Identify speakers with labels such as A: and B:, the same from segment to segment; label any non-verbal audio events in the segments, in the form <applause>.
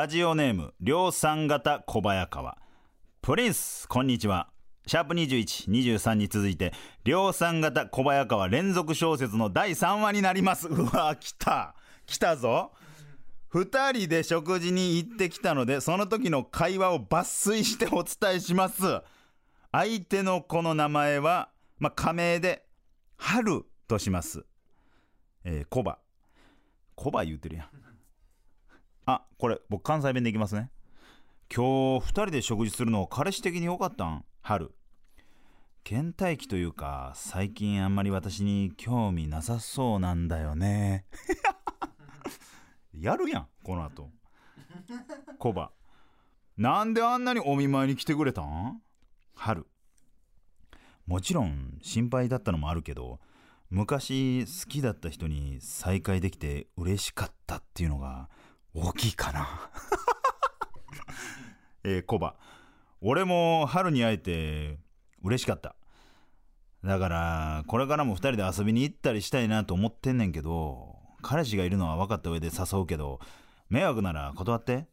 A: ラジオネーム量産型小早川。プリンスこんにちは。シャープ2123に続いて量産型小早川連続小説の第3話になります。<laughs> うわ来た。来たぞ。2人で食事に行ってきたのでその時の会話を抜粋してお伝えします。相手の子の名前は、まあ、仮名で春とします。えー、コバ。コバ言うてるやん。あこれ僕関西弁でいきますね。今日2人で食事するの彼氏的に良かったん？春。倦怠期というか最近あんまり私に興味なさそうなんだよね。<laughs> やるやんこの後。コバ。なんであんなにお見舞いに来てくれたん？春。もちろん心配だったのもあるけど昔好きだった人に再会できて嬉しかったっていうのが大きいかな。<laughs> えー、コバ。俺も春に会えて嬉しかった。だからこれからも2人で遊びに行ったりしたいなと思ってんねんけど彼氏がいるのは分かった上で誘うけど迷惑なら断って。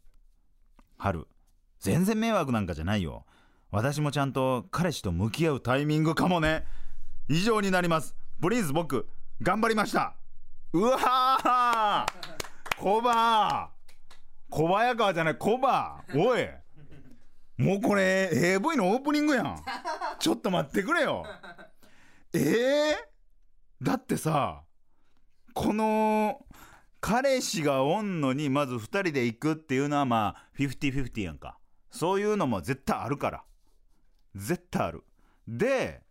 A: 春。全然迷惑なんかじゃないよ。私もちゃんと彼氏と向き合うタイミングかもね。以上になります。プリンス僕頑張りました。うわーコバ小早川じゃないコバおい。もうこれ AV のオープニングやん。ちょっと待ってくれよ。えー、だってさこの彼氏がおんのにまず2人で行くっていうのはまあ50-50やんか。そういうのも絶対あるから。絶対ある。で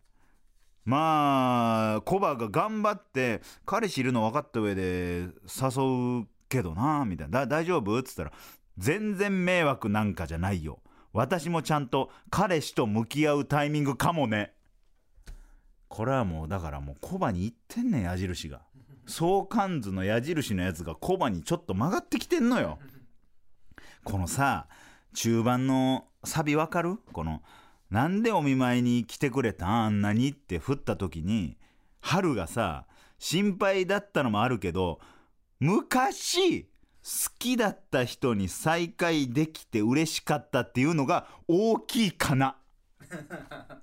A: まあコバが頑張って彼氏いるの分かった上で誘うけどなみたいな。大丈夫？っつったら全然迷惑なんかじゃないよ。私もちゃんと彼氏と向き合うタイミングかもね。これはもうだからもうコバに言ってんねん矢印が。相関図の矢印のやつがコバにちょっと曲がってきてんのよ。このさ中盤のサビわかる？この「なんでお見舞いに来てくれたあんなに」って振った時に春がさ心配だったのもあるけど昔好きだった人に再会できて嬉しかったっていうのが大きいかな。<laughs>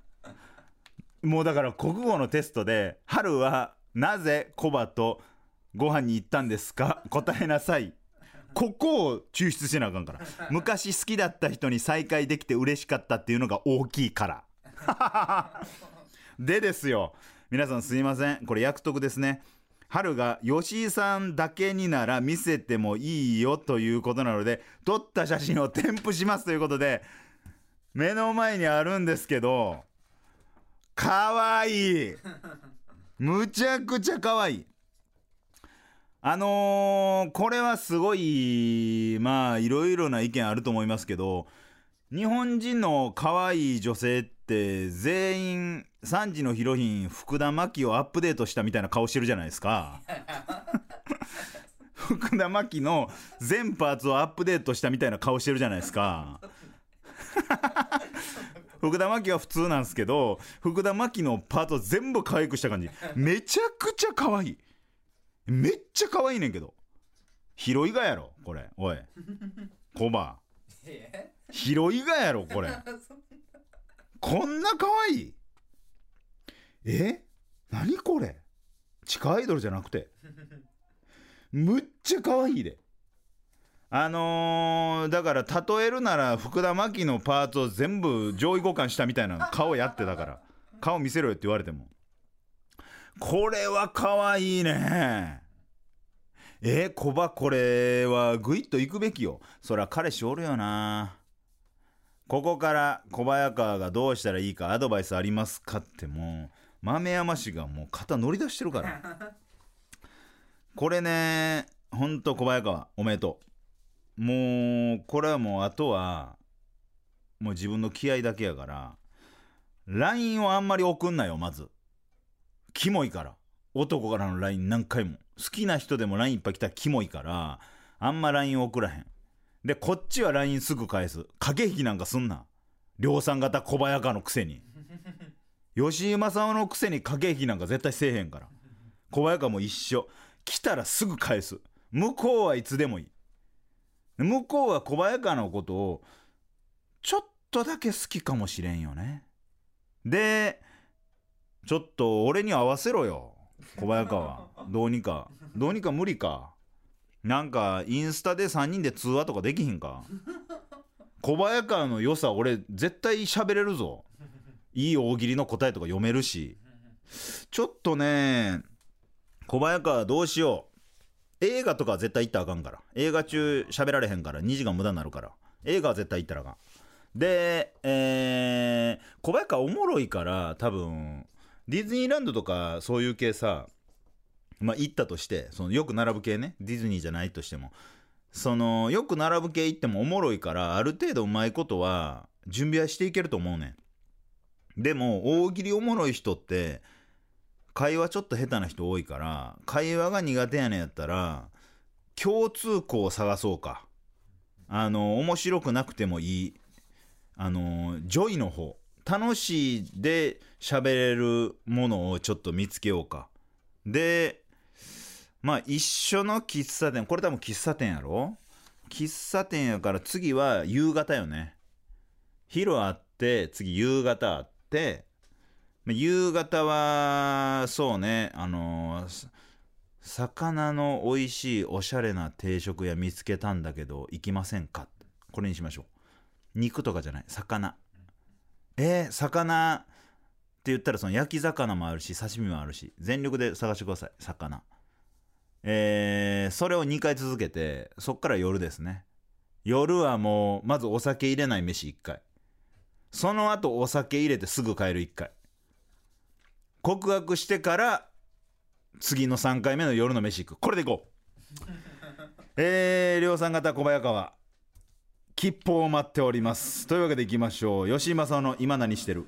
A: もうだから国語のテストで「春はなぜコバとご飯に行ったんですか？答えなさい」ここを抽出しなあかんから。昔好きだった人に再会できて嬉しかったっていうのが大きいから。<laughs> でですよ。皆さんすいません。これ約束ですね春が吉井さんだけになら見せてもいいよということなので撮った写真を添付しますということで目の前にあるんですけどかわい。いむちゃくちゃかわいい。あのー、これはすごいまあいろいろな意見あると思いますけど日本人の可愛い女性って全員3時のヒロイン福田真紀をアップデートしたみたいな顔してるじゃないですか。<laughs> 福田真紀の全パーツをアップデートしたみたいな顔してるじゃないですか。<laughs> 福田真紀は普通なんですけど福田真紀のパーツを全部可愛くした感じ。めちゃくちゃ可愛い。めっちゃ可愛いねんけど。広いがやろこれ。おい。コバ。広いがやろこれ。<laughs> こんな可愛いえ？何これ？地下アイドルじゃなくて？<laughs> むっちゃ可愛いで。あのー、だから例えるなら福田真紀のパーツを全部上位互換したみたいな顔やってたから。顔見せろよって言われても。これは可愛いね。えー、コバこれはグイッと行くべきよ。そりゃ彼氏おるよな。ここから小早川がどうしたらいいかアドバイスありますかってもう。豆山氏がもう肩乗り出してるから。<laughs> これねほんと小早川おめでとう。もうこれはもうあとはもう自分の気合だけやから LINE をあんまり送んなよまず。キモいから。男からの LINE 何回も。好きな人でも LINE いっぱい来たらキモいからあんま LINE 送らへん。でこっちは LINE すぐ返す。駆け引きなんかすんな。量産型小早川のくせに吉井正夫のくせに駆け引きなんか絶対せえへんから。小早川も一緒。来たらすぐ返す。向こうはいつでもいい。向こうは小早川のことをちょっとだけ好きかもしれんよね。でちょっと俺に合わせろよ。小早川。どうにか。どうにか無理か。なんかインスタで3人で通話とかできひんか。小早川の良さ俺絶対喋れるぞ。いい大喜利の答えとか読めるし。ちょっとね小早川どうしよう。映画とかは絶対行ったらあかんから。映画中喋られへんから。2時間無駄になるから。映画は絶対行ったらあかん。でえー、小早川おもろいから多分ディズニーランドとかそういう系さまあ行ったとしてそのよく並ぶ系ね。ディズニーじゃないとしても。そのよく並ぶ系行ってもおもろいからある程度うまいことは準備はしていけると思うねん。でも大喜利おもろい人って会話ちょっと下手な人多いから会話が苦手やねんやったら共通項を探そうか。あの面白くなくてもいい。あの joy の方。楽しいで喋れるものをちょっと見つけようか。でまあ一緒の喫茶店。これ多分喫茶店やろ？喫茶店やから次は夕方よね。昼あって次夕方あって夕方はそうねあのー魚の美味しいおしゃれな定食屋見つけたんだけど行きませんか？これにしましょう。肉とかじゃない。魚。えー、魚って言ったらその焼き魚もあるし刺身もあるし全力で探してください。魚。えー、それを2回続けてそっから夜ですね。夜はもうまずお酒入れない飯1回。その後お酒入れてすぐ帰る1回。告白してから次の3回目の夜の飯行く。これでいこう。<laughs> えー、量産型小早川。吉報を待っております。というわけでいきましょう。吉井正夫の今何してる？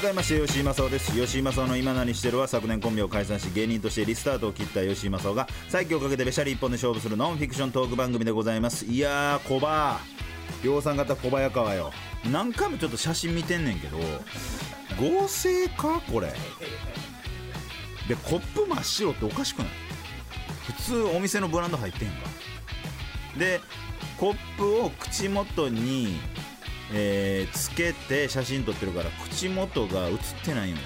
A: 改めまして吉井正夫です。吉井正夫の今何してるは昨年コンビを解散し芸人としてリスタートを切った吉井正夫が再起をかけてべしゃり一本で勝負するノンフィクショントーク番組でございます。いやー小葉量産型小早川よ。何回もちょっと写真見てんねんけど合成かこれ？でコップ真っ白っておかしくない？普通お店のブランド入ってんか。でコップを口元にえーつけて写真撮ってるから口元が映ってないのよ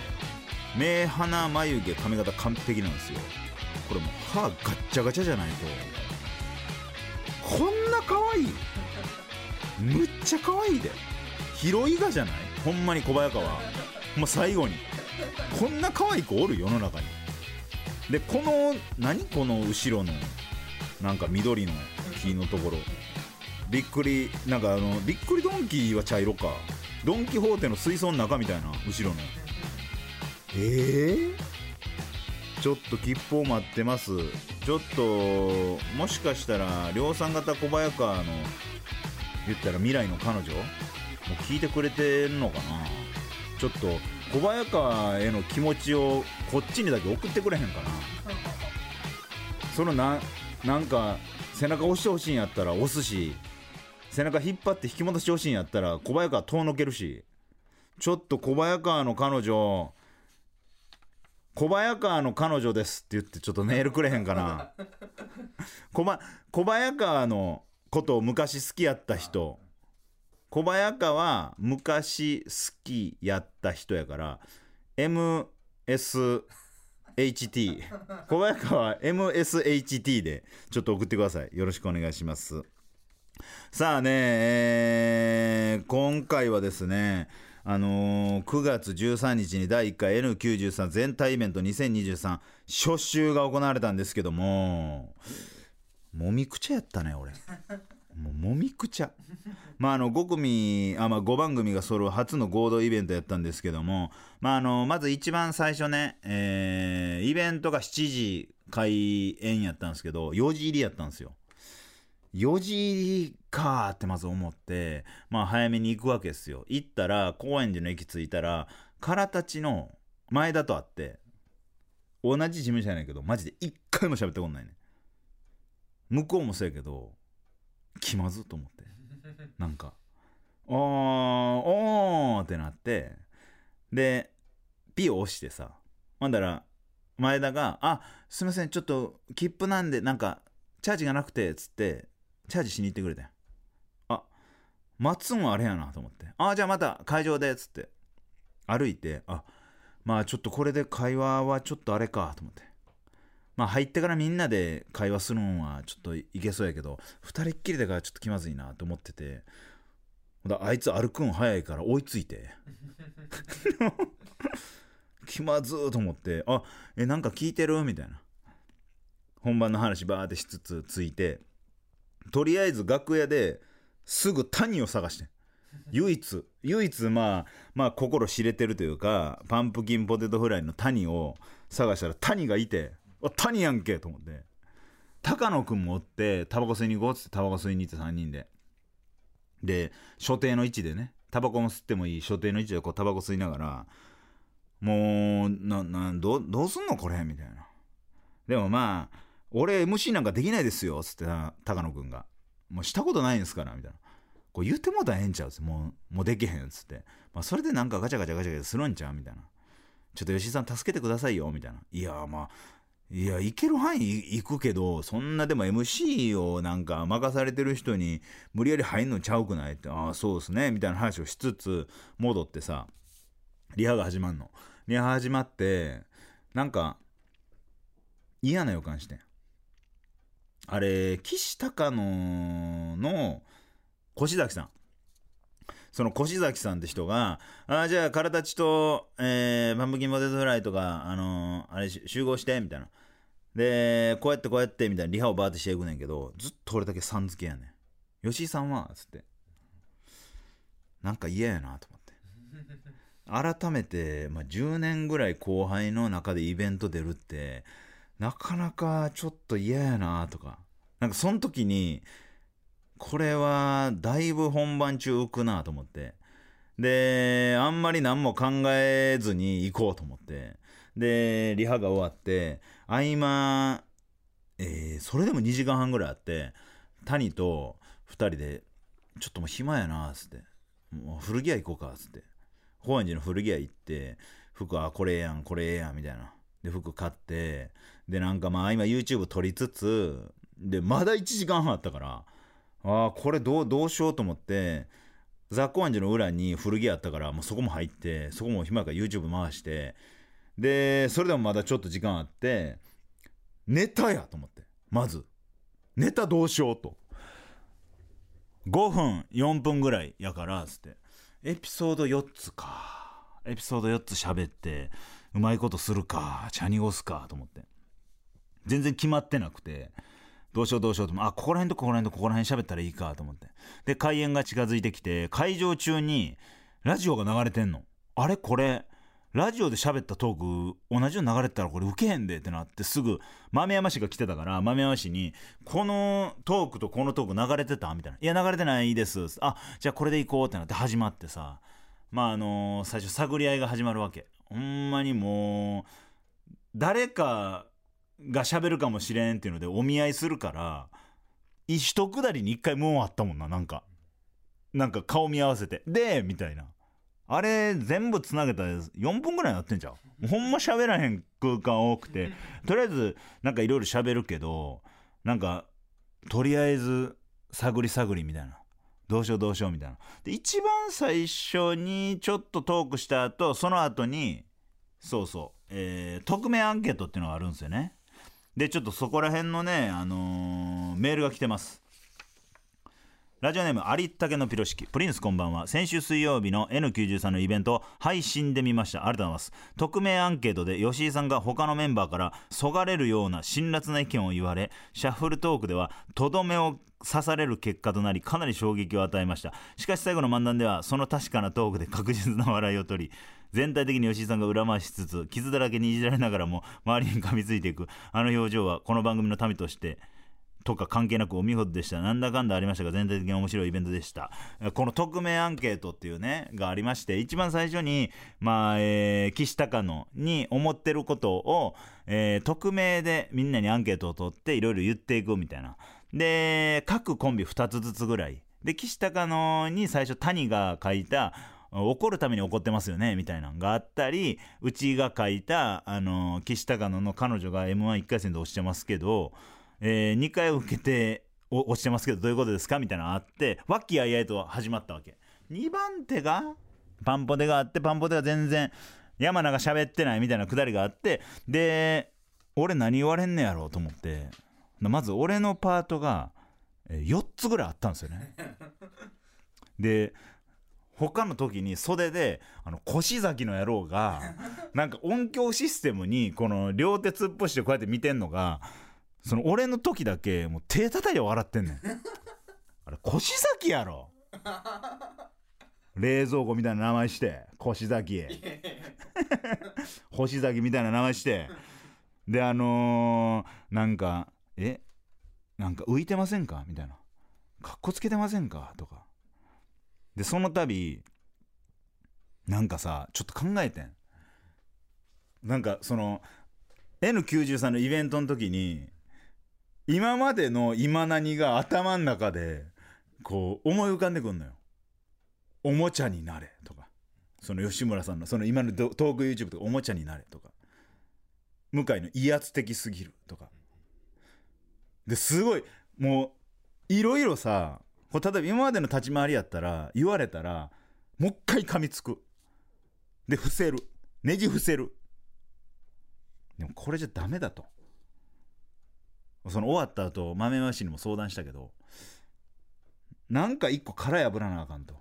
A: 目鼻眉毛髪型完璧なんですよ。これもう歯ガッチャガチャじゃないと。こんな可愛い。むっちゃ可愛いで。広いがじゃない？ほんまに小早川。もう最後に。こんな可愛い子おる世の中に。でこの何？この後ろのなんか緑の木のところ。びっくりなんかあのびっくりドンキーは茶色か。ドン・キホーテの水槽の中みたいな後ろの。えー、ちょっと吉報待ってます。ちょっともしかしたら量産型小早川の言ったら未来の彼女？もう聞いてくれてるのかな？ちょっと小早川への気持ちをこっちにだけ送ってくれへんかな？そのななんか背中押してほしいんやったら押すし背中引っ張って引き戻してほしいんやったら小早川遠のけるしちょっと小早川の彼女小早川の彼女ですって言ってちょっとメールくれへんかな。小ば小早川のことを昔好きやった人。小早川は昔好きやった人やから MSHT 小早川 MSHT でちょっと送ってください。よろしくお願いします。さあね、えー今回はですね、あのー9月13日に第1回 N93 全体イベント2023初週が行われたんですけども、もみくちゃやったね、俺。もうもみくちゃ。まああの5組あ、まあ、5番組が揃う初の合同イベントやったんですけども、まあ、あのまず一番最初ね、えーイベントが7時開演やったんですけど4時入りやったんですよ。4時かーってまず思って、まあ早めに行くわけですよ。行ったら、高円寺の駅着いたら、空たちの前田と会って、同じ事務所やねんけど、マジで一回も喋ってこんないね。向こうもそうやけど、気まずっと思って。なんか、おー、おーってなって、で、ピを押してさ、ほんだら、前田が、あ、すいません、ちょっと、切符なんで、なんか、チャージがなくて、つって、チャージしに行ってくれたよ。あ、待つんはあれやなと思って。あ、じゃあまた会場でっ、つって。歩いて、あ、まあちょっとこれで会話はちょっとあれかと思って。まあ入ってからみんなで会話するんはちょっといけそうやけど、二人っきりだからちょっと気まずいなと思ってて。だあいつ歩くん早いから追いついて。<laughs> 気まずーと思って、あ、え、なんか聞いてる？みたいな。本番の話バーってしつつついて、とりあえず楽屋ですぐ谷を探してん。唯一唯一まあまあ心知れてるというかパンプキンポテトフライの谷を探したら谷がいてあ谷やんけと思って。高野くんもおってタバコ吸いに行こうっつってタバコ吸いに行って3人で。で所定の位置でねタバコも吸ってもいい所定の位置でこうタバコ吸いながらもうななどどうすんのこれみたいな。でもまあ俺 MC なんかできないですよつってな高野くんが。もうしたことないんですからみたいな。こう言ってもうたらええんちゃうっもうもうできへんつって、まあ、それでなんかガチャガチャガチャガチャするんちゃうみたいなちょっと吉井さん助けてくださいよみたいないやまあいや行ける範囲行くけどそんなでも MC をなんか任されてる人に無理やり入んのちゃうくないってああそうですねみたいな話をしつつ戻ってさリハが始まんのリハ始まってなんか嫌な予感してんあれ岸高野の越崎さん。その越崎さんって人が「あじゃあ体ちと、えー、パンプキンポテトフライとか、あのーあれ集合して」みたいな。でこうやってこうやってみたいなリハをバーってしていくねんけどずっと俺だけさん付けやねん。吉井さんはつって。なんか嫌やなと思って。改めて、まあ、10年ぐらい後輩の中でイベント出るってなかなかちょっと嫌やなとか。なんかその時にこれはだいぶ本番中浮くなと思って。であんまり何も考えずに行こうと思って。でリハが終わって合間、えーそれでも2時間半ぐらいあって谷と2人で「ちょっともう暇やな」っつって「もう古着屋行こうか」っつって。高円寺の古着屋行って服あこれええやんこれええやんみたいな。で服買ってでなんかまあ今 YouTube 撮りつつでまだ1時間半あったからああこれどうどうしようと思ってザ・高円寺の裏に古着あったからもうそこも入ってそこも暇から YouTube 回してでそれでもまだちょっと時間あってネタやと思ってまず。ネタどうしようと。5分4分ぐらいやからつって。エピソード4つか。エピソード4つ喋ってうまいことするかチャニゴすかと思って。全然決まってなくて。どうしようどうしようとあここら辺とここら辺とここら辺喋ったらいいかと思って。で開演が近づいてきて会場中にラジオが流れてんの。あれ？これ？ラジオで喋ったトーク同じように流れてたらこれウケへんでってなってすぐ豆山氏が来てたから豆山氏に「このトークとこのトーク流れてた?」みたいな「いや流れてないです」あじゃあこれでいこうってなって始まってさ。まああの最初探り合いが始まるわけ。ほんまにもう誰かが喋るかもしれんっていうのでお見合いするから一くだりに一回無音あったもんななんか。なんか顔見合わせてでみたいな。あれ全部つなげたら4分ぐらいになってんじゃんほんま喋らへん空間多くて。とりあえずなんかいろいろ喋るけどなんかとりあえず探り探りみたいな。どうしようどうしようみたいな。で一番最初にちょっとトークした後その後にそうそう、えー匿名アンケートっていうのがあるんですよね。でちょっとそこら辺のね、あのーメールが来てます。ラジオネームありったけのピロシキ。プリンスこんばんは。先週水曜日の N93 のイベントを配信で見ました。ありがとうございます。匿名アンケートで吉井さんが他のメンバーからそがれるような辛辣な意見を言われシャッフルトークではとどめを刺される結果となりかなり衝撃を与えました。しかし最後の漫談ではその確かなトークで確実な笑いを取り全体的に吉井さんが裏回しつつ傷だらけにいじられながらも周りに噛みついていく。あの表情はこの番組の民としてとか関係なくお見事でした。なんだかんだありましたが全体的に面白いイベントでした。この匿名アンケートっていうねがありまして一番最初にまあ、えー、岸高野に思ってることを、えー、匿名でみんなにアンケートを取っていろいろ言っていくみたいな。で各コンビ2つずつぐらい。で岸高野に最初谷が書いた怒るために怒ってますよねみたいなのがあったりうちが書いたあの岸高野の彼女が m 1 1回戦で落ちてますけどえー、2回受けて落ちてますけどどういうことですかみたいなのあって和気あいあいと始まったわけ。2番手がパンポテがあってパンポテが全然山名が喋ってないみたいなくだりがあってで俺何言われんねやろうと思ってまず俺のパートが4つぐらいあったんですよね。で他の時に袖であの腰崎の野郎がなんか音響システムにこの両手突っ伏してこうやって見てんのがその俺の時だけもう手叩いて笑ってんねん。あれ腰崎やろ。冷蔵庫みたいな名前して腰崎星崎みたいな名前して。であのー、なんかえなんか浮いてませんか？みたいな。かっこつけてませんか？とか。でその度なんかさちょっと考えてん。なんかその N93 のイベントの時に今までの今何が頭の中でこう思い浮かんでくんのよ。おもちゃになれとか。その吉村さんのその今のトーク YouTube とかおもちゃになれとか。向井の威圧的すぎるとか。ですごいもういろいろさ例えば今までの立ち回りやったら言われたらもう一回噛みつく。で伏せる。ねじ伏せる。でもこれじゃダメだと。その終わった後豆ましにも相談したけどなんか一個殻破らなあかんと。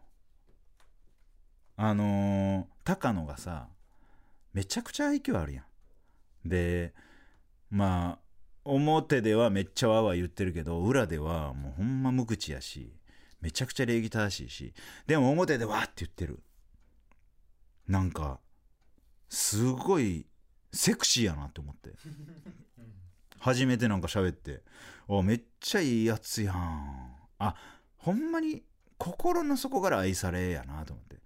A: あのー、高野がさめちゃくちゃ愛嬌あるやん。でまあ表ではめっちゃわわ言ってるけど裏ではもうほんま無口やしめちゃくちゃ礼儀正しいしでも表でわーって言ってる。なんかすごいセクシーやなって思って。<laughs> 初めてなんか喋って。おめっちゃいいやつやん。あほんまに心の底から愛されやなと思って。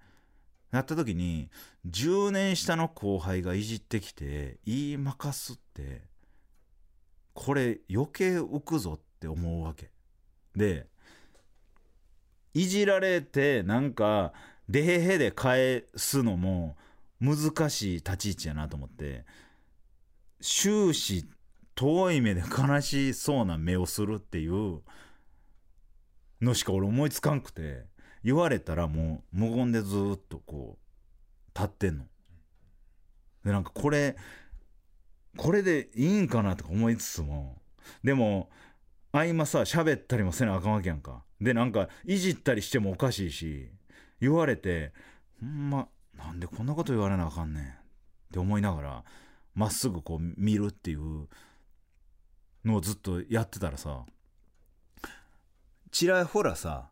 A: なった時に10年下の後輩がいじってきて言いまかすってこれ余計浮くぞって思うわけ。でいじられてなんかデヘヘで返すのも難しい立ち位置やなと思って。終始遠い目で悲しそうな目をするっていうのしか俺思いつかんくて言われたらもう無言でずっとこう立ってんの。でなんかこれこれでいいんかなとか思いつつもでも合間さ喋ったりもせなあかんわけやんか。でなんかいじったりしてもおかしいし言われてほんまなんでこんなこと言われなあかんねんって思いながらまっすぐこう見るっていうのをずっとやってたらさちらほらさ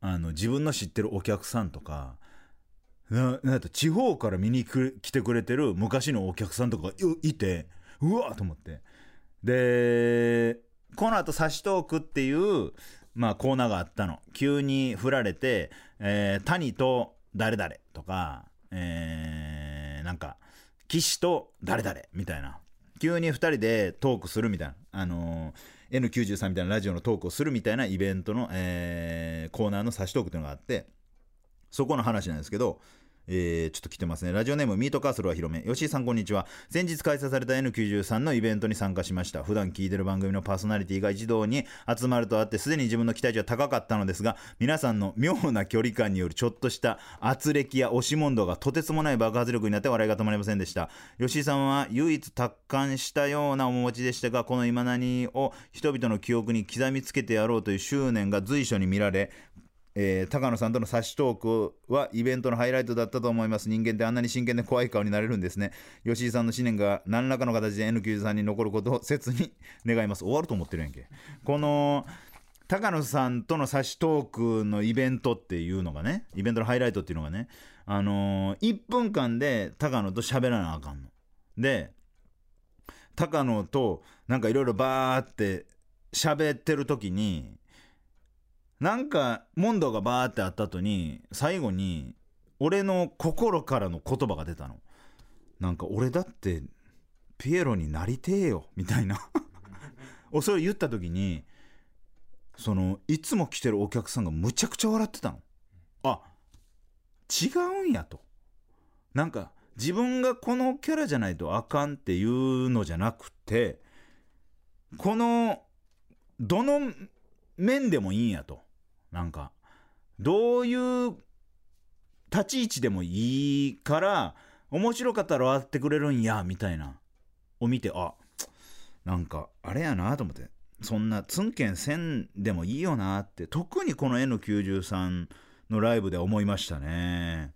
A: あの自分の知ってるお客さんとかななんと地方から見に来てくれてる昔のお客さんとかがいてうわーと思って。でこの後サシトークっていうまあコーナーがあったの。急に振られて、えー、谷と誰々とか、えー、なんか岸と誰々みたいな。急に2人でトークするみたいな、あのー、N93 みたいなラジオのトークをするみたいなイベントの、えー、コーナーの差しトークっていうのがあって、そこの話なんですけど、えー、ちょっと来てますね。ラジオネームミートカーソルは広め。吉井さんこんにちは。先日開催された N93 のイベントに参加しました。普段聞いてる番組のパーソナリティが一堂に集まるとあって、すでに自分の期待値は高かったのですが、皆さんの妙な距離感によるちょっとした圧力や押し問答がとてつもない爆発力になって笑いが止まりませんでした。吉井さんは唯一達観したような面持ちでしたが、この今何を人々の記憶に刻みつけてやろうという執念が随所に見られ、えー、高野さんとの差しトークはイベントのハイライトだったと思います。人間ってあんなに真剣で怖い顔になれるんですね。吉井さんの思念が何らかの形で N93 に残ることを切に願います。終わると思ってるやんけ。この高野さんとの差しトークのイベントっていうのがねイベントのハイライトっていうのがねあのー、1分間で高野と喋らなあかんの。で高野となんかいろいろバーって喋ってる時になんか問答がバーってあった後に最後に俺の心からの言葉が出たの。なんか俺だってピエロになりてえよみたいな。<laughs> それを言った時にそのいつも来てるお客さんがむちゃくちゃ笑ってたの。あ違うんやと。なんか自分がこのキャラじゃないとあかんっていうのじゃなくてこのどの面でもいいんやと。なんかどういう立ち位置でもいいから面白かったら笑ってくれるんやみたいなを見てあなんかあれやなと思ってそんなつんけんせんでもいいよなって特にこの N93 のライブで思いましたね。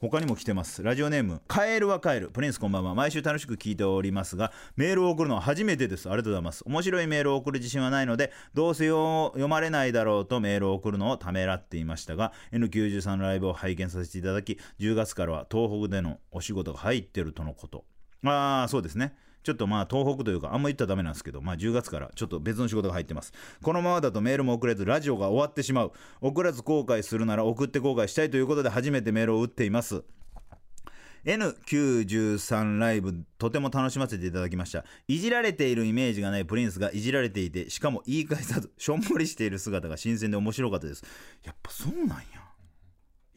A: 他にも来てます。ラジオネームカエルはカエル。プリンスこんばんは。毎週楽しく聞いておりますがメールを送るのは初めてです。ありがとうございます。面白いメールを送る自信はないのでどうせ読まれないだろうとメールを送るのをためらっていましたが N93 のライブを拝見させていただき10月からは東北でのお仕事が入ってるとのこと。ああそうですね。ちょっとまあ東北というかあんま言ったらダメなんですけど、まあ10月からちょっと別の仕事が入ってます。このままだとメールも送れずラジオが終わってしまう。送らず後悔するなら送って後悔したいということで初めてメールを打っています。N93 ライブとても楽しませていただきましたいじられているイメージがないプリンスがいじられていてしかも言い返さずしょんぼりしている姿が新鮮で面白かったですやっぱそうなんや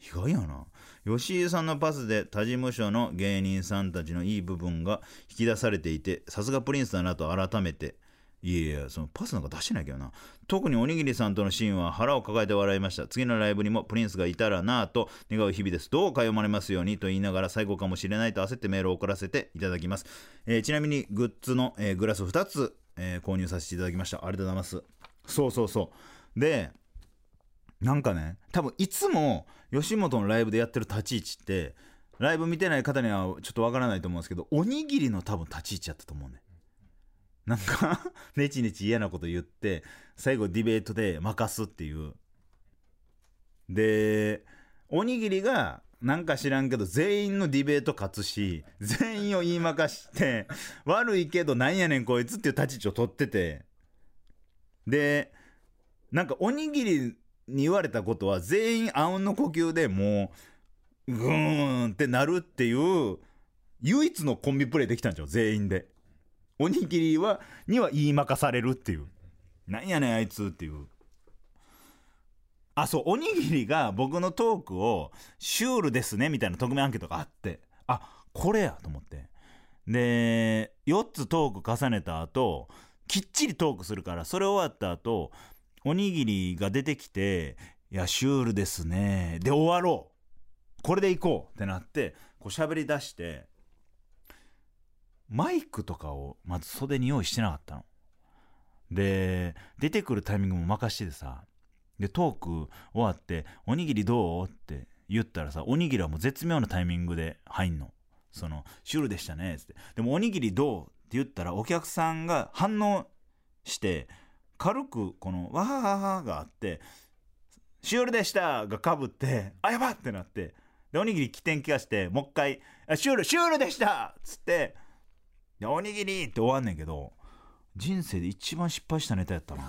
A: 意外やな吉井さんのパスで他事務所の芸人さんたちのいい部分が引き出されていてさすがプリンスだなと改めて。いやいやそのパスなんか出してないけどな。特におにぎりさんとのシーンは腹を抱えて笑いました。次のライブにもプリンスがいたらなぁと願う日々です。どうか読まれますようにと言いながら最後かもしれないと焦ってメールを送らせていただきます、えー、ちなみにグッズの、えー、グラス2つ、えー、購入させていただきました。ありがとうございます。そうそうそう。でなんかね多分いつも吉本のライブでやってる立ち位置ってライブ見てない方にはちょっとわからないと思うんですけどおにぎりの多分立ち位置やったと思うね。なんか <laughs> ネチネチ嫌なこと言って最後ディベートで任すっていう。でおにぎりがなんか知らんけど全員のディベート勝つし全員を言いまかして <laughs> 悪いけどなんやねんこいつっていう立ち位置を取ってて。でなんかおにぎりに言われたことは全員あうんの呼吸でもうグーンってなるっていう唯一のコンビプレイできたんですよ全員で。おにぎりはには言いまかされるっていう。なんやねんあいつっていう。あそう。おにぎりが僕のトークをシュールですねみたいな匿名アンケートがあって。あこれやと思って。で4つトーク重ねた後きっちりトークするからそれ終わった後おにぎりが出てきていやシュールですねで終わろうこれでいこうってなってこう喋り出してマイクとかをまず袖に用意してなかったの。で、出てくるタイミングも任しててさ、で、トーク終わって、おにぎりどう？って言ったらさ、おにぎりはもう絶妙なタイミングで入んの。その、シュールでしたね、つって。でも、おにぎりどう？って言ったら、お客さんが反応して、軽く、この、わはははがあって、シュールでしたがかぶって、あ、やばってなって、で、おにぎり起点気がして、もう一回、シュール、シュールでしたっつって、でおにぎりって終わんねんけど人生で一番失敗したネタやったな。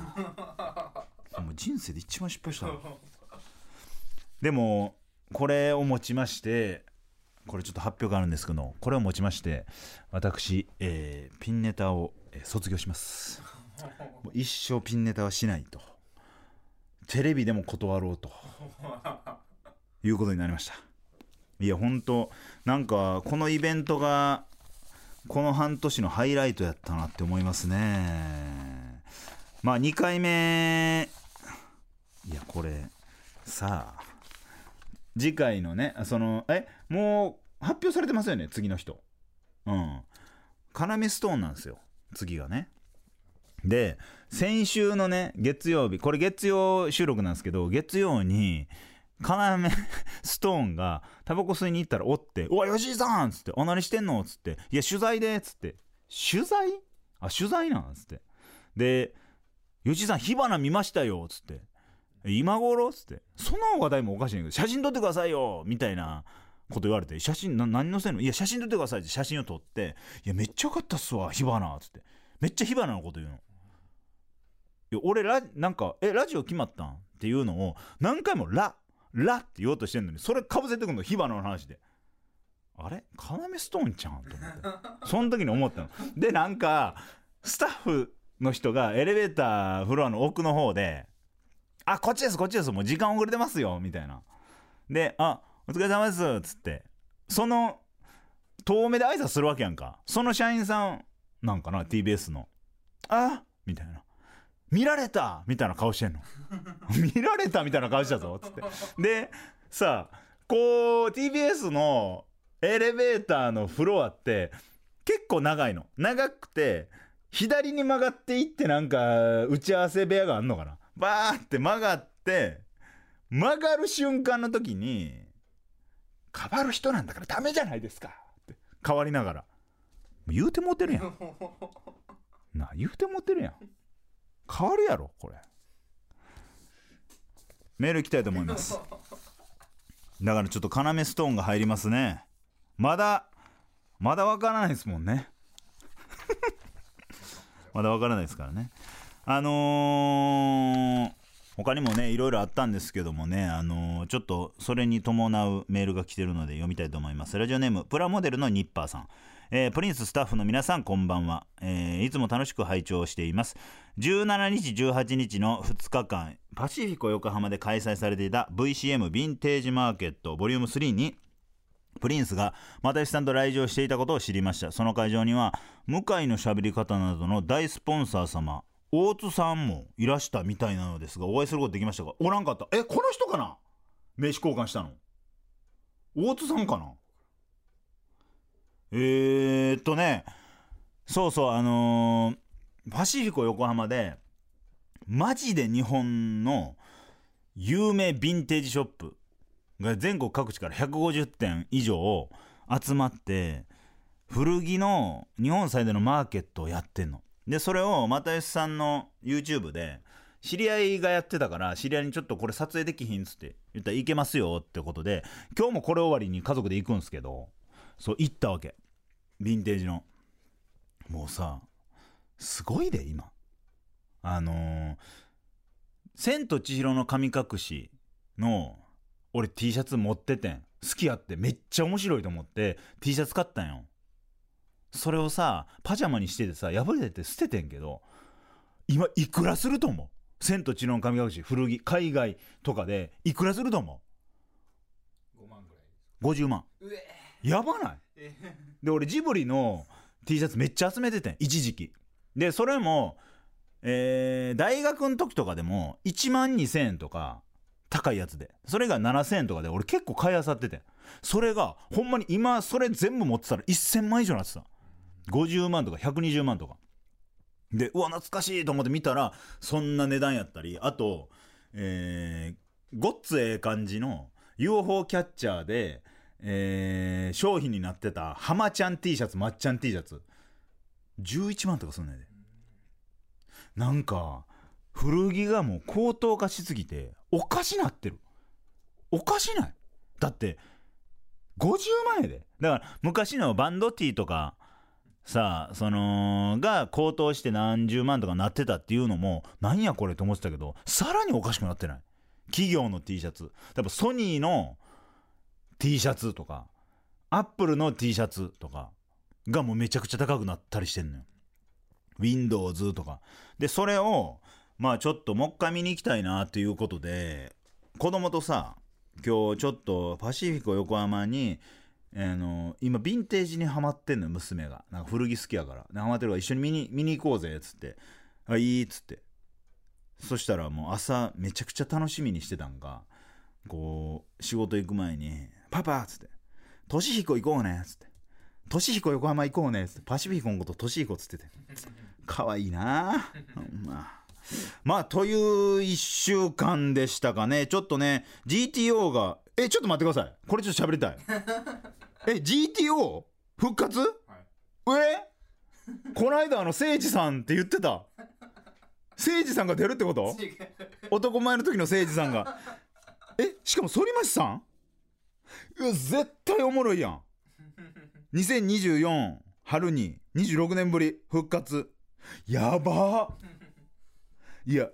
A: もう人生で一番失敗したでもこれをもちましてこれちょっと発表があるんですけどこれをもちまして私、えー、ピンネタを、え、卒業します。もう一生ピンネタはしないと。テレビでも断ろうと。いうことになりました。いやほんとなんかこのイベントがこの半年のハイライトやったなって思いますね。まあ2回目。いやこれ。さあ。次回のねそのえもう発表されてますよね次の人。うん。カナメストーンなんですよ次がね。で先週のね月曜日これ月曜収録なんですけど月曜にカナメストーンがタバコ吸いに行ったらおって「おい吉井さん!」っつって「あ何してんの?」っつって「いや取材で」っつって「取材？あ取材なん?」っつってで「吉井さん火花見ましたよ」っつって「今頃?」っつってその話題もおかしいんだけど「写真撮ってくださいよ」みたいなこと言われて「写真な何載せんの？いや写真撮ってください」って写真を撮って「いやめっちゃよかったっすわ火花」っつってめっちゃ火花のこと言うの。俺ラなんか「えラジオ決まったん?」っていうのを何回も「ラ」ラって言おうとしてんのにそれかぶせてくんの火花の話で。あれ？カナメストーンちゃん？と思って。その時に思ったの。でなんかスタッフの人がエレベーターフロアの奥の方で「あこっちですこっちですもう時間遅れてますよ」みたいな。で「あお疲れ様です」っつって。その遠目で挨拶するわけやんか。その社員さんなんかな TBS の「あみたいな。見られたみたいな顔してんの。<laughs> 見られたみたいな顔したぞ。つって。でさこう TBS のエレベーターのフロアって結構長いの。長くて左に曲がっていってなんか打ち合わせ部屋があんのかな。バーって曲がって曲がる瞬間の時に変わる人なんだからダメじゃないですか。って変わりながら。言うてもうてるやん。<laughs> な言うてもうてるやん変わるやろこれ。メールいきたいと思います。<laughs> だからちょっと要ストーンが入りますね。まだまだわからないですもんね。<laughs> まだわからないですからね。あのー、他にもねいろいろあったんですけどもねあのー、ちょっとそれに伴うメールが来てるので読みたいと思います。ラジオネームプラモデルのニッパーさんえー、プリンススタッフの皆さんこんばんは、えー、いつも楽しく拝聴しています。17日18日の2日間パシフィコ横浜で開催されていた VCM ヴィンテージマーケットボリューム3にプリンスが又吉さんと来場していたことを知りました。その会場には向井の喋り方などの大スポンサー様大津さんもいらしたみたいなのですがお会いすることできましたか？おらんかった。えこの人かな？名刺交換したの。大津さんかな？えー、っとねそうそうあのー、パシフィコ横浜でマジで日本の有名ヴィンテージショップが全国各地から150店以上集まって古着の日本最大のマーケットをやってんの。でそれを又吉さんの YouTube で知り合いがやってたから知り合いにちょっとこれ撮影できひんっつって言ったらいけますよってことで今日もこれ終わりに家族で行くんですけどそう行ったわけ。ヴィンテージの。もうさすごいで今。あのー「千と千尋の神隠し」の俺 T シャツ持っててん。好きやって。めっちゃ面白いと思って T シャツ買ったんよ。それをさパジャマにしててさ破れてて捨ててんけど今いくらすると思う？千と千尋の神隠し古着海外とかでいくらすると思う？5万ぐらい50万やばない？<laughs> で俺ジブリの T シャツめっちゃ集めててん一時期。でそれもえー、大学の時とかでも1万2000円とか高いやつで。それが7000円とかで俺結構買いあさっててそれがほんまに今それ全部持ってたら1000万以上になってた。50万とか120万とか。でうわ懐かしいと思って見たらそんな値段やったりあとえー、ごっつええ感じの UFO キャッチャーでえー、商品になってた浜ちゃん T シャツまっちゃん T シャツ。11万とかすんねんで。なんか古着がもう高騰化しすぎておかしなってる。おかしない。だって50万円で。だから昔のバンド T とかさあそのが高騰して何十万とかなってたっていうのもなんやこれと思ってたけどさらにおかしくなってない。企業の T シャツ。多分ソニーの T シャツとかアップルの T シャツとかがもうめちゃくちゃ高くなったりしてんのよ。Windows とか。でそれをまあちょっともう一回見に行きたいなということで子供とさ今日ちょっとパシフィコ横浜にあの今ヴィンテージにハマってんのよ娘が。なんか古着好きやから。でハマってるから一緒に見に見に行こうぜっつって「あいい」っつって。そしたらもう朝めちゃくちゃ楽しみにしてたんがこう仕事行く前に「パパ」っつって「トシヒコ行こうね」っつって「トシヒコ横浜行こうね」っつって。パシフィコのことトシヒコっつってて。可愛いなほんま。まあという1週間でしたかね。ちょっとね GTO がえちょっと待ってください。これちょっと喋りたい。え GTO 復活、え？この間あの誠司さんって言ってた。誠司さんが出るってこと？男前の時の誠司さんが。えしかも反町さん？絶対おもろいやん。2024春に26年ぶり復活。やば。いや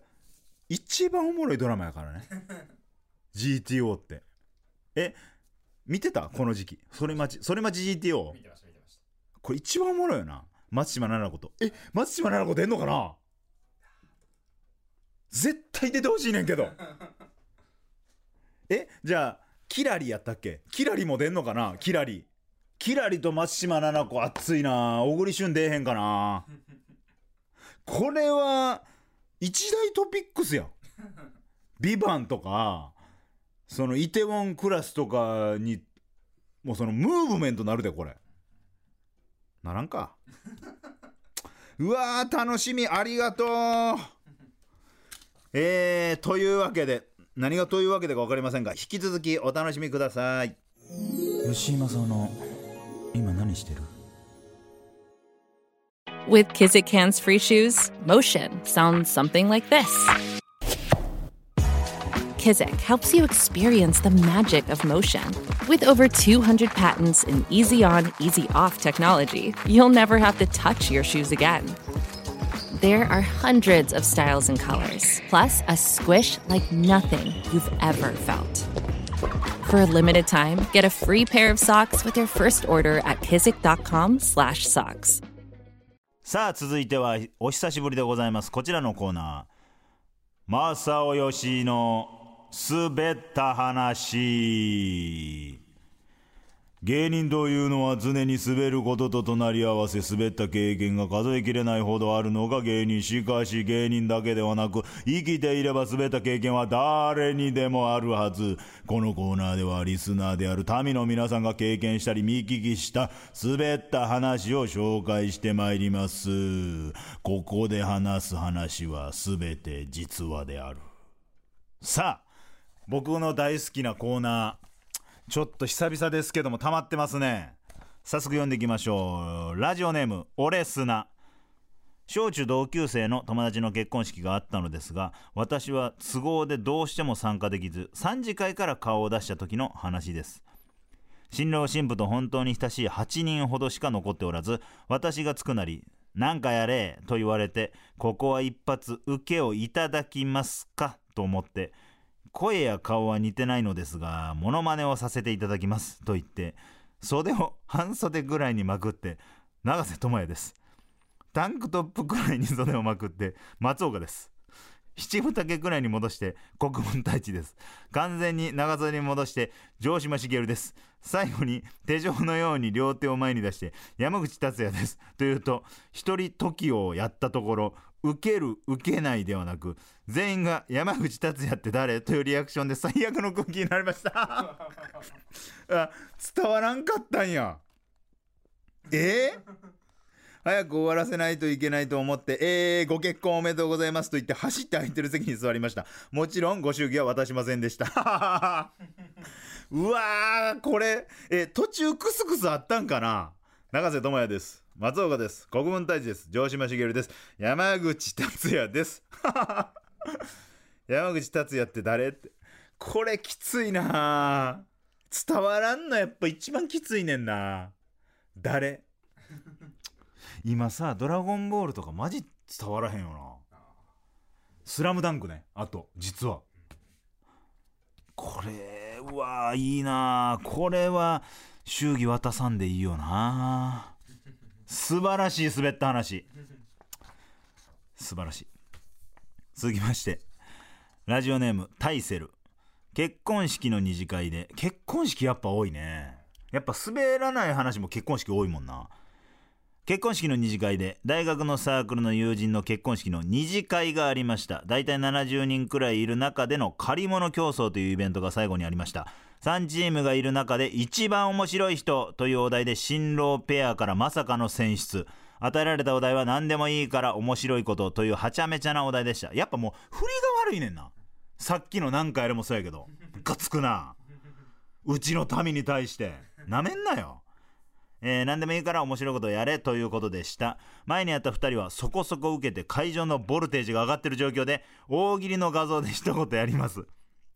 A: 一番おもろいドラマやからね。GTO って。え見てた？この時期。それ待ちそれ待ち GTO
B: 見てました見てました。
A: これ一番おもろいよな。松島菜々子と。え松島菜々子出んのかな？絶対出てほしいねんけど。えじゃあキラリやったっけ？キラリも出んのかな？キラリ。キラリと松島菜々子熱いな。小栗旬出えへんかな？これは一大トピックスや。ん「ビバンとかそのイテウォンクラスとかにもうそのムーブメントなるでこれ。ならんか。うわー楽しみ。ありがとう。えー、というわけで何がというわけでか分かりませんが引き続きお楽しみください吉井正夫の今何してる
C: With Kizik hands free shoes, motion sounds something like this. Kizik helps you experience the magic of motion. With over 200 patents and easy on, easy off technology, you'll never have to touch your shoes again. There are hundreds of styles and colors, plus a squish like nothing you've ever felt. For a limited time, get a free pair of socks with your first order at kizik.com/socks.
A: さあ続いてはお久しぶりでございますこちらのコーナー「マサオヨシのすべった話」 芸人というのは常に滑ることと隣り合わせ滑った経験が数えきれないほどあるのが芸人。しかし芸人だけではなく生きていれば滑った経験は誰にでもあるはず。このコーナーではリスナーである民の皆さんが経験したり見聞きした滑った話を紹介してまいります。ここで話す話は全て実話である。さあ僕の大好きなコーナー。ちょっと久々ですけども溜まってますね。早速読んでいきましょう。ラジオネームオレスナ。小中同級生の友達の結婚式があったのですが私は都合でどうしても参加できず3次会から顔を出した時の話です。新郎新婦と本当に親しい8人ほどしか残っておらず私がつくなり「なんかやれ」と言われてここは一発受けをいただきますかと思って声や顔は似てないのですがモノマネをさせていただきますと言って袖を半袖ぐらいにまくって永瀬智也です。タンクトップくらいに袖をまくって松岡です。七分丈くらいに戻して国分太一です。完全に長袖に戻して城島茂です。最後に手錠のように両手を前に出して山口達也です。というと一人時をやったところ受ける受けないではなく全員が山口達也って誰？というリアクションで最悪の空気になりました <laughs> あ伝わらんかったんやえ？ー早く終わらせないといけないと思って、えー、ご結婚おめでとうございますと言って走って空いてる席に座りました。もちろんご祝儀は渡しませんでした。<laughs> うわー、これ、え途中クスクスあったんかな？永瀬智也です。松岡です。国分太一です。城島茂です。山口達也です。<laughs> 山口達也って誰って。これきついな伝わらんのやっぱ一番きついねんな誰？今さ「ドラゴンボール」とかマジ伝わらへんよな「スラムダンクねあと実はこれうわいいなこれは祝儀渡さんでいいよな素晴らしい滑った話。素晴らしい。続きましてラジオネームタイセル。結婚式の二次会で結婚式やっぱ多いね。やっぱ滑らない話も結婚式多いもんな。結婚式の二次会で大学のサークルの友人の結婚式の二次会がありました。大体70人くらいいる中での借り物競争というイベントが最後にありました。3チームがいる中で一番面白い人というお題で新郎ペアからまさかの選出。与えられたお題は何でもいいから面白いことというはちゃめちゃなお題でした。やっぱもう振りが悪いねんな。さっきの何回あれもそうやけど。ムカつくな。うちの民に対して。なめんなよ。えー、何でもいいから面白いことをやれということでした。前にやった2人はそこそこ受けて会場のボルテージが上がってる状況で大喜利の画像で一言やります。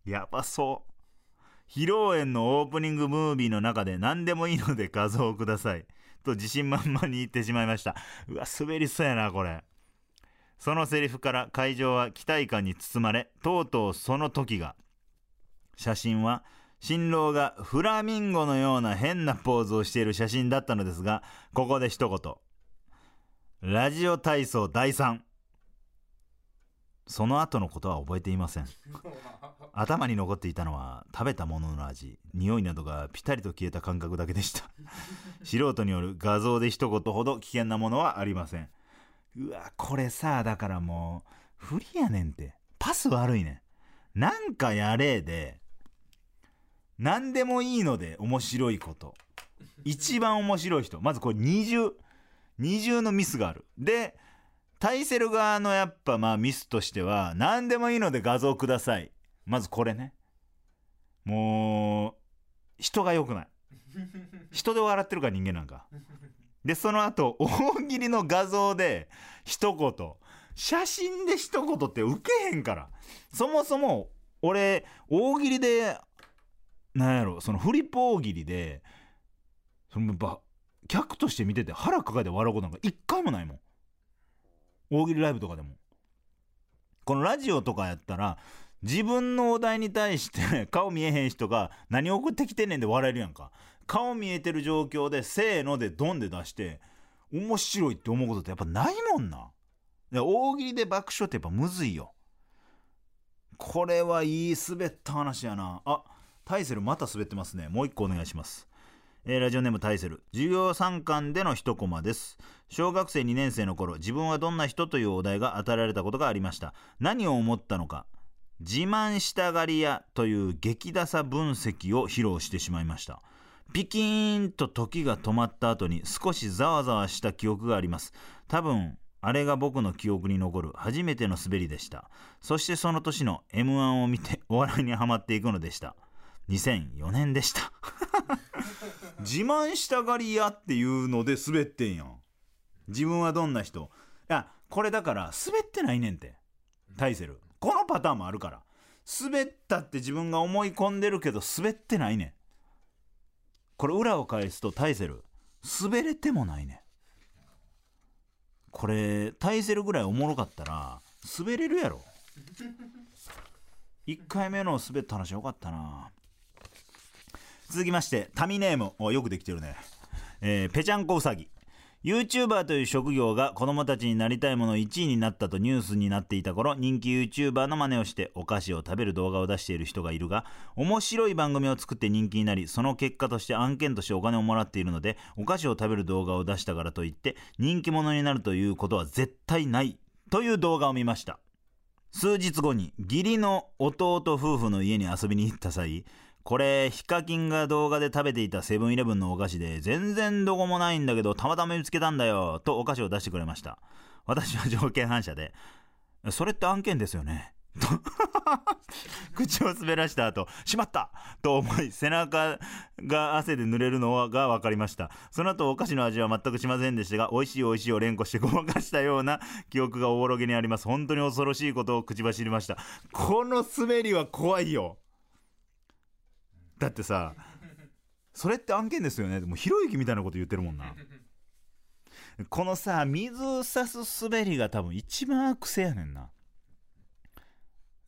A: やばそう。披露宴のオープニングムービーの中で何でもいいので画像をくださいと自信満々に言ってしまいましたうわ滑りそうやなこれそのセリフから会場は期待感に包まれとうとうその時が写真は新郎がフラミンゴのような変なポーズをしている写真だったのですが、ここで一言。ラジオ体操第3。その後のことは覚えていません。頭に残っていたのは食べたものの味、匂いなどがピタリと消えた感覚だけでした。<laughs> 素人による画像で一言ほど危険なものはありません。うわ、これさ、だからもう、不利やねんって。パス悪いねん。なんかやれで、何でもいいので面白いこと。一番面白い人。まずこれ二重。二重のミスがある。で、タイセル側のやっぱまあミスとしては、何でもいいので画像ください。まずこれね。もう、人が良くない。人で笑ってるから人間なんか。で、その後、大喜利の画像で一言。写真で一言って受けへんから。そもそも、俺、大喜利でなんやろそのフリップ大喜利でそのば客として見てて腹抱えて笑うことなんか一回もないもん大喜利ライブとかでも。このラジオとかやったら自分のお題に対して <laughs> 顔見えへん人が何送ってきてんねんで笑えるやんか。顔見えてる状況でせーのでドンで出して面白いって思うことってやっぱないもんな。大喜利で爆笑ってやっぱむずいよ。これはいい滑った話やな。あタイセルまた滑ってますね。もう一個お願いします。えー、ラジオネームタイセル。授業参観での一コマです。小学生2年生の頃、自分はどんな人というお題が与えられたことがありました。何を思ったのか。自慢したがり屋という激ダサ分析を披露してしまいました。ピキーンと時が止まった後に少しざわざわした記憶があります。多分、あれが僕の記憶に残る初めての滑りでした。そしてその年の M1 を見てお笑いにはまっていくのでした。2004年でした自慢したがり屋っていうので滑ってんやん。自分はどんな人？いやこれだから滑ってないねんて。タイセルこのパターンもあるから。滑ったって自分が思い込んでるけど滑ってないねん。これ裏を返すとタイセル滑れてもないねん。これタイセルぐらいおもろかったら滑れるやろ。1回目の滑った話よかったな。続きまして、タミネーム。およくできてるね。えー、ぺちゃんこうさぎ。YouTuber という職業が子供たちになりたいもの1位になったとニュースになっていた頃、人気 YouTuber の真似をしてお菓子を食べる動画を出している人がいるが、面白い番組を作って人気になり、その結果として案件としてお金をもらっているので、お菓子を食べる動画を出したからといって、人気者になるということは絶対ないという動画を見ました。数日後に義理の弟夫婦の家に遊びに行った際、これ、ヒカキンが動画で食べていたセブンイレブンのお菓子で、全然どこもないんだけど、たまたま見つけたんだよ、とお菓子を出してくれました。私は条件反射で、それって案件ですよね。と <laughs> 口を滑らした後、しまったと思い、背中が汗で濡れるのが分かりました。その後、お菓子の味は全くしませんでしたが、美味しい美味しいを連呼してごまかしたような記憶がおぼろげにあります。本当に恐ろしいことを口走りました。この滑りは怖いよ。だってさそれって案件ですよね。もうひろゆきみたいなこと言ってるもんな。このさ水さす滑りが多分一番癖やねんな。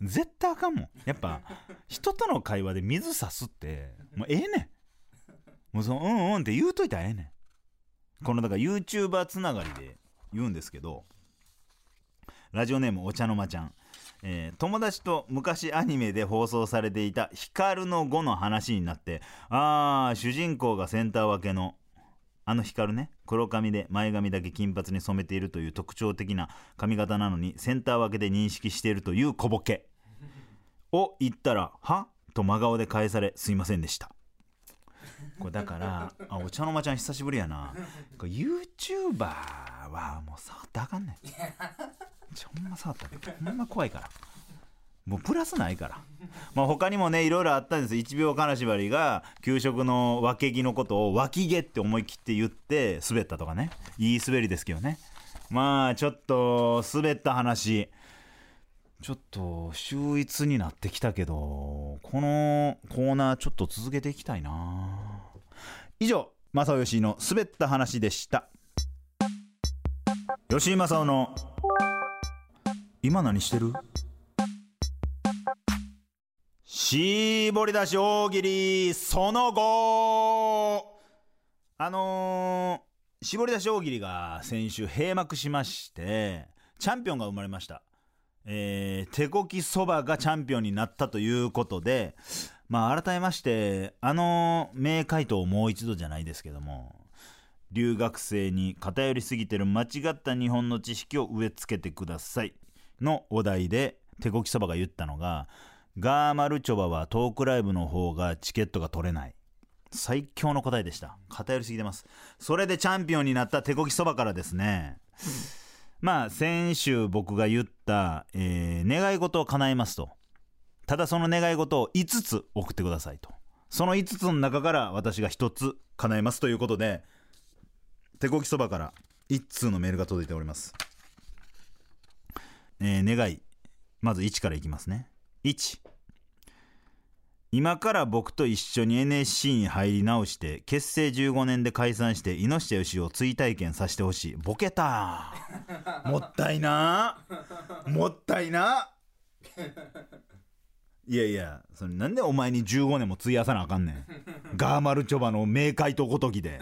A: 絶対あかんもん。やっぱ人との会話で水さすってもうええねん。もうそのうんうんって言うといたらええねん。このだから YouTuber つながりで言うんですけどラジオネームお茶の間ちゃん。えー友達と昔アニメで放送されていた「光の碁」の話になってあー主人公がセンター分けのあの光ね黒髪で前髪だけ金髪に染めているという特徴的な髪型なのにセンター分けで認識しているという小ボケを言ったら「は?」と真顔で返されすいませんでしたこれだからあお茶の間ちゃん久しぶりやな。これ YouTuber はもう触ったらあかんねん。ちょほんま触ったほんま怖いから。もうプラスないから。まあ他にもねいろいろあったんです。1秒金縛りが給食の分け着のことを脇毛って思い切って言って滑ったとかね。いい滑りですけどね。まあちょっと滑った話。ちょっと秀逸になってきたけどこのコーナーちょっと続けていきたいな。以上正義の滑った話でした。吉井正夫の今何してる？絞り出し大喜利その後あのー、絞り出し大喜利が先週閉幕しましてチャンピオンが生まれました。えー手こきそばがチャンピオンになったということでまあ改めましてあの名回答をもう一度じゃないですけども留学生に偏りすぎてる間違った日本の知識を植え付けてくださいのお題で手こきそばが言ったのがガーマルチョバはトークライブの方がチケットが取れない。最強の答えでした。偏りすぎてます。それでチャンピオンになった手こきそばからですね、まあ先週僕が言った、えー願い事を叶えますとただその願い事を5つ送ってくださいと。その5つの中から私が1つ叶えますということで手こきそばから1通のメールが届いております、えー願いまず1からいきますね。1今から僕と一緒に NSC に入り直して結成15年で解散して猪下義雄を追体験させてほしい。ボケた <laughs> もったいなもったいないやいやそれなんでお前に15年も費やさなあかんねん？<laughs> ガーマルチョバの明快とごときで。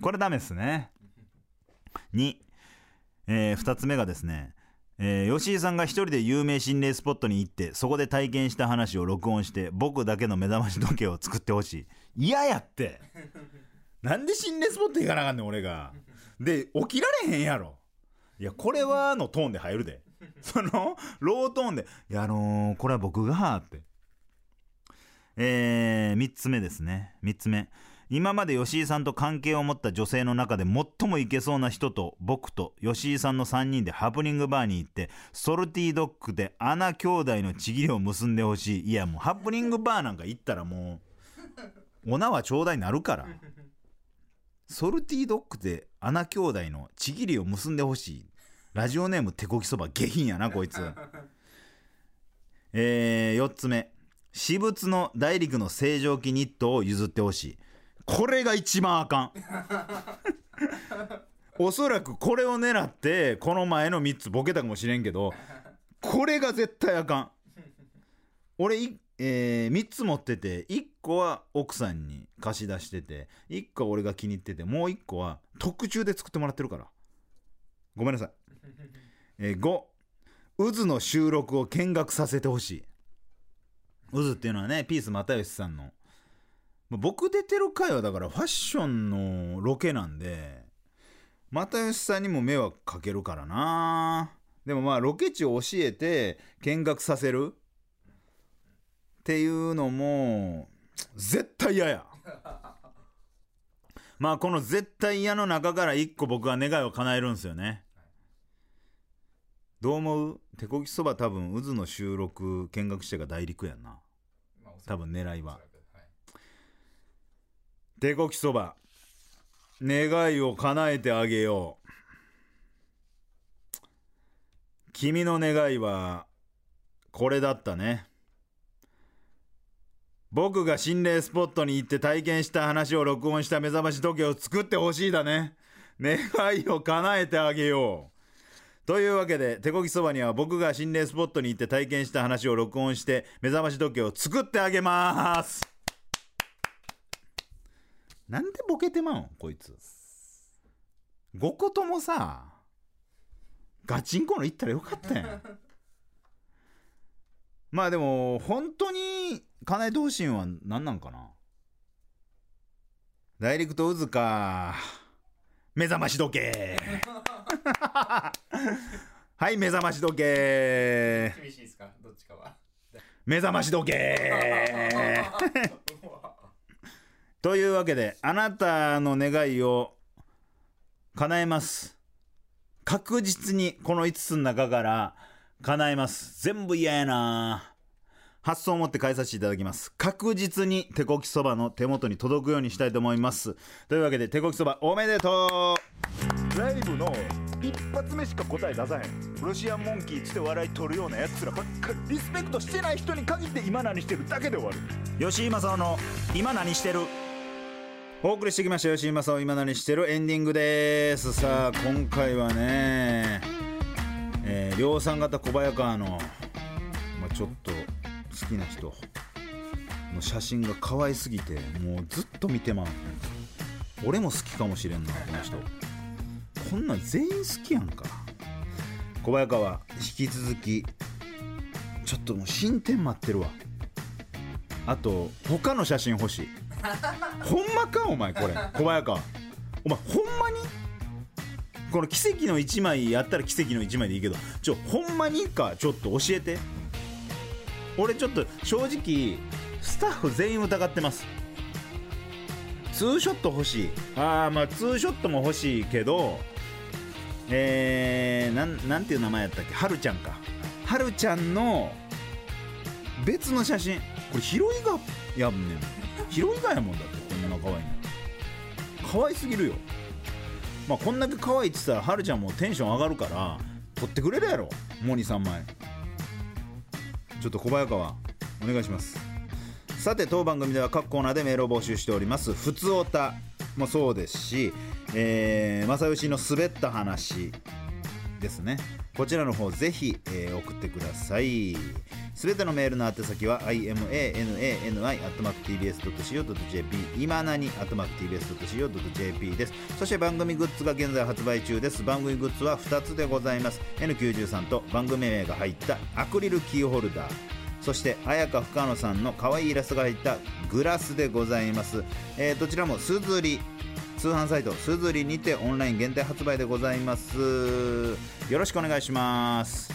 A: これダメっすね。2、えー、2つ目がですねえー吉井さんが一人で有名心霊スポットに行ってそこで体験した話を録音して僕だけの目覚まし時計を作ってほしい。嫌やって。なんで心霊スポット行かなあかんねん俺が。で起きられへんやろ。いやこれはのトーンで入るで <laughs> そのロートーンで「いやあのーこれは僕が」って。えー、3つ目ですね。3つ目。今まで吉井さんと関係を持った女性の中で最もいけそうな人と僕と吉井さんの3人でハプニングバーに行ってソルティドッグで穴兄弟のちぎりを結んでほしい。いやもうハプニングバーなんか行ったらもうお縄ちょうだいなるから。<laughs> ソルティドッグで穴兄弟のちぎりを結んでほしいラジオネーム手こきそば下品やなこいつ。えー、4つ目。私物の大陸の正常期ニットを譲ってほしい。これが一番あかん。<laughs> おそらくこれを狙ってこの前の3つボケたかもしれんけどこれが絶対あかん。俺い、え3つ持ってて1個は奥さんに貸し出してて1個は俺が気に入っててもう1個は特注で作ってもらってるから。ごめんなさい、えー、5渦の収録を見学させてほしい。渦っていうのはねピース又吉さんの。僕出てる回はだからファッションのロケなんで又吉さんにも迷惑かけるからな。でもまあロケ地を教えて見学させる。っていうのも絶対嫌や。まあこの絶対嫌の中から一個僕は願いを叶えるんですよね。どう思う？手こきそば多分渦の収録見学してが大陸やんな。多分狙いは。手こきそば。願いを叶えてあげよう。君の願いはこれだったね。僕が心霊スポットに行って体験した話を録音した目覚まし時計を作ってほしいだね。願いを叶えてあげようというわけで手こきそばには僕が心霊スポットに行って体験した話を録音して目覚まし時計を作ってあげます。なんでボケてまうんこいつ。5個ともさガチンコの言ったらよかったやん。<laughs> まあでも本当に叶えてほしいんは何なんかな。大陸と渦か。目覚まし時計。<laughs> はい目覚まし時計。
B: 厳しいですか？どっちかは。
A: 目覚まし時計。<laughs> というわけであなたの願いを叶えます。確実にこの5つの中から叶えます。全部嫌やな。発想を持って返させていただきます。確実に手こきそばの手元に届くようにしたいと思います。というわけで手こきそばおめでとうライブの一発目しか答え出さへん。ロシアンモンキーっつって笑い取るようなやつらばっかりリスペクトしてない人に限って今何してるだけで終わる。吉井正夫の今何してる？お送りしてきました。吉井正夫今何してる？エンディングです。さあ今回はねえー量産型小早川の、まあ、ちょっと好きな人の写真が可愛すぎてもうずっと見てまう。俺も好きかもしれんなこの人こんなん全員好きやんか。小早川引き続きちょっともう進展待ってるわ。あと他の写真欲しい。<laughs> ほんまかお前これ小早川。お前ほんまに？この奇跡の1枚やったら奇跡の1枚でいいけどちょほんまにかちょっと教えて。俺ちょっと正直スタッフ全員疑ってます。ツーショット欲しい。ああまあツーショットも欲しいけどえー、なんなんていう名前やったっけ？はるちゃんか。はるちゃんの別の写真。これヒロイがやんねん。ヒロイがやもんだってこんな可愛いの。可愛すぎるよ。まあこんだけ可愛いって言ったらはるちゃんもテンション上がるから撮ってくれるやろもう23枚ちょっと小早川お願いします。さて当番組では各コーナーでメールを募集しております。ふつおたもそうですし、えー、正義の滑った話ですね。こちらの方ぜひ、えー送ってください。すべてのメールの宛先は imanani.tbs.co.jp 今なに .tbs.co.jp です。そして番組グッズが現在発売中です。番組グッズは2つでございます。N93 と番組名が入ったアクリルキーホルダー。そして綾香深野さんの可愛いイラストが入ったグラスでございます、えーどちらもすずり通販サイトすずりにてオンライン限定発売でございます。よろしくお願いします。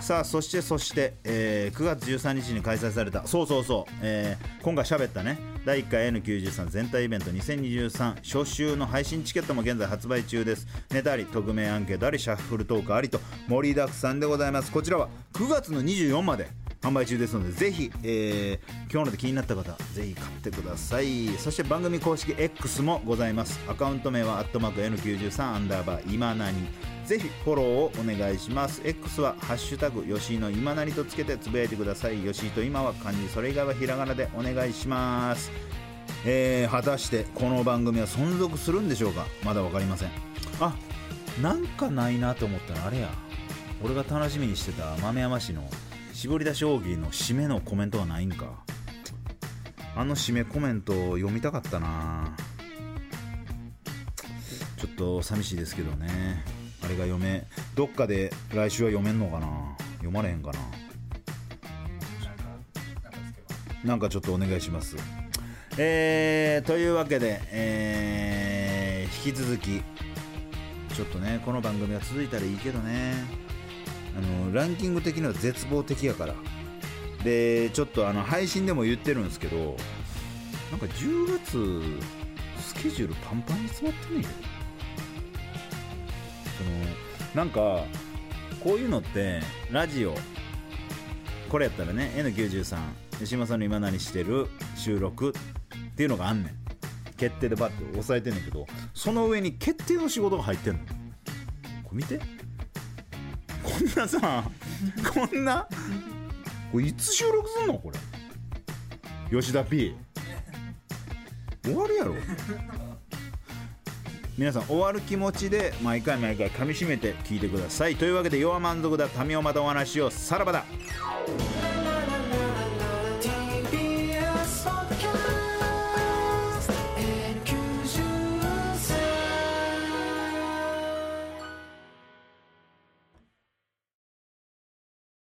A: さあそしてそして、えー9月13日に開催されたそうそうそう、えー今回喋ったね第1回 N93 全体イベント2023初週の配信チケットも現在発売中です。ネタあり匿名アンケートありシャッフルトークありと盛りだくさんでございます。こちらは9月の24まで販売中ですのでぜひ、えー今日ので気になった方ぜひ買ってください。そして番組公式 X もございます。アカウント名はアットマーク N93 アンダーバー今なにぜひフォローをお願いします。X はハッシュタグ吉井の今なりとつけてつぶやいてください。吉井と今は漢字それ以外はひらがなでお願いします。えー果たしてこの番組は存続するんでしょうか？まだ分かりません。あなんかないなと思ったらあれや。俺が楽しみにしてた豆山氏の絞り出し大喜利の締めのコメントはないんか。あの締めコメント読みたかったな。ちょっと寂しいですけどね。あれが読めどっかで来週は読めんのかな。読まれへんかな。なんかちょっとお願いします。えー、というわけで、えー引き続きちょっとねこの番組は続いたらいいけどね。あのランキング的には絶望的やから。でちょっとあの配信でも言ってるんですけどなんか10月スケジュールパンパンに詰まってんねんけど。そのなんかこういうのってラジオこれやったらね N93 吉間さんの今何してる収録っていうのがあんねん。決定でバッて押さえてんねんけどその上に決定の仕事が入ってんの。これ見て。こんなさこんなこれいつ収録すんのこれ？吉田 P 終わるやろ。皆さん終わる気持ちで毎回毎回噛みしめて聞いてください。というわけで「弱満足だ民をまたお話をさらばだ」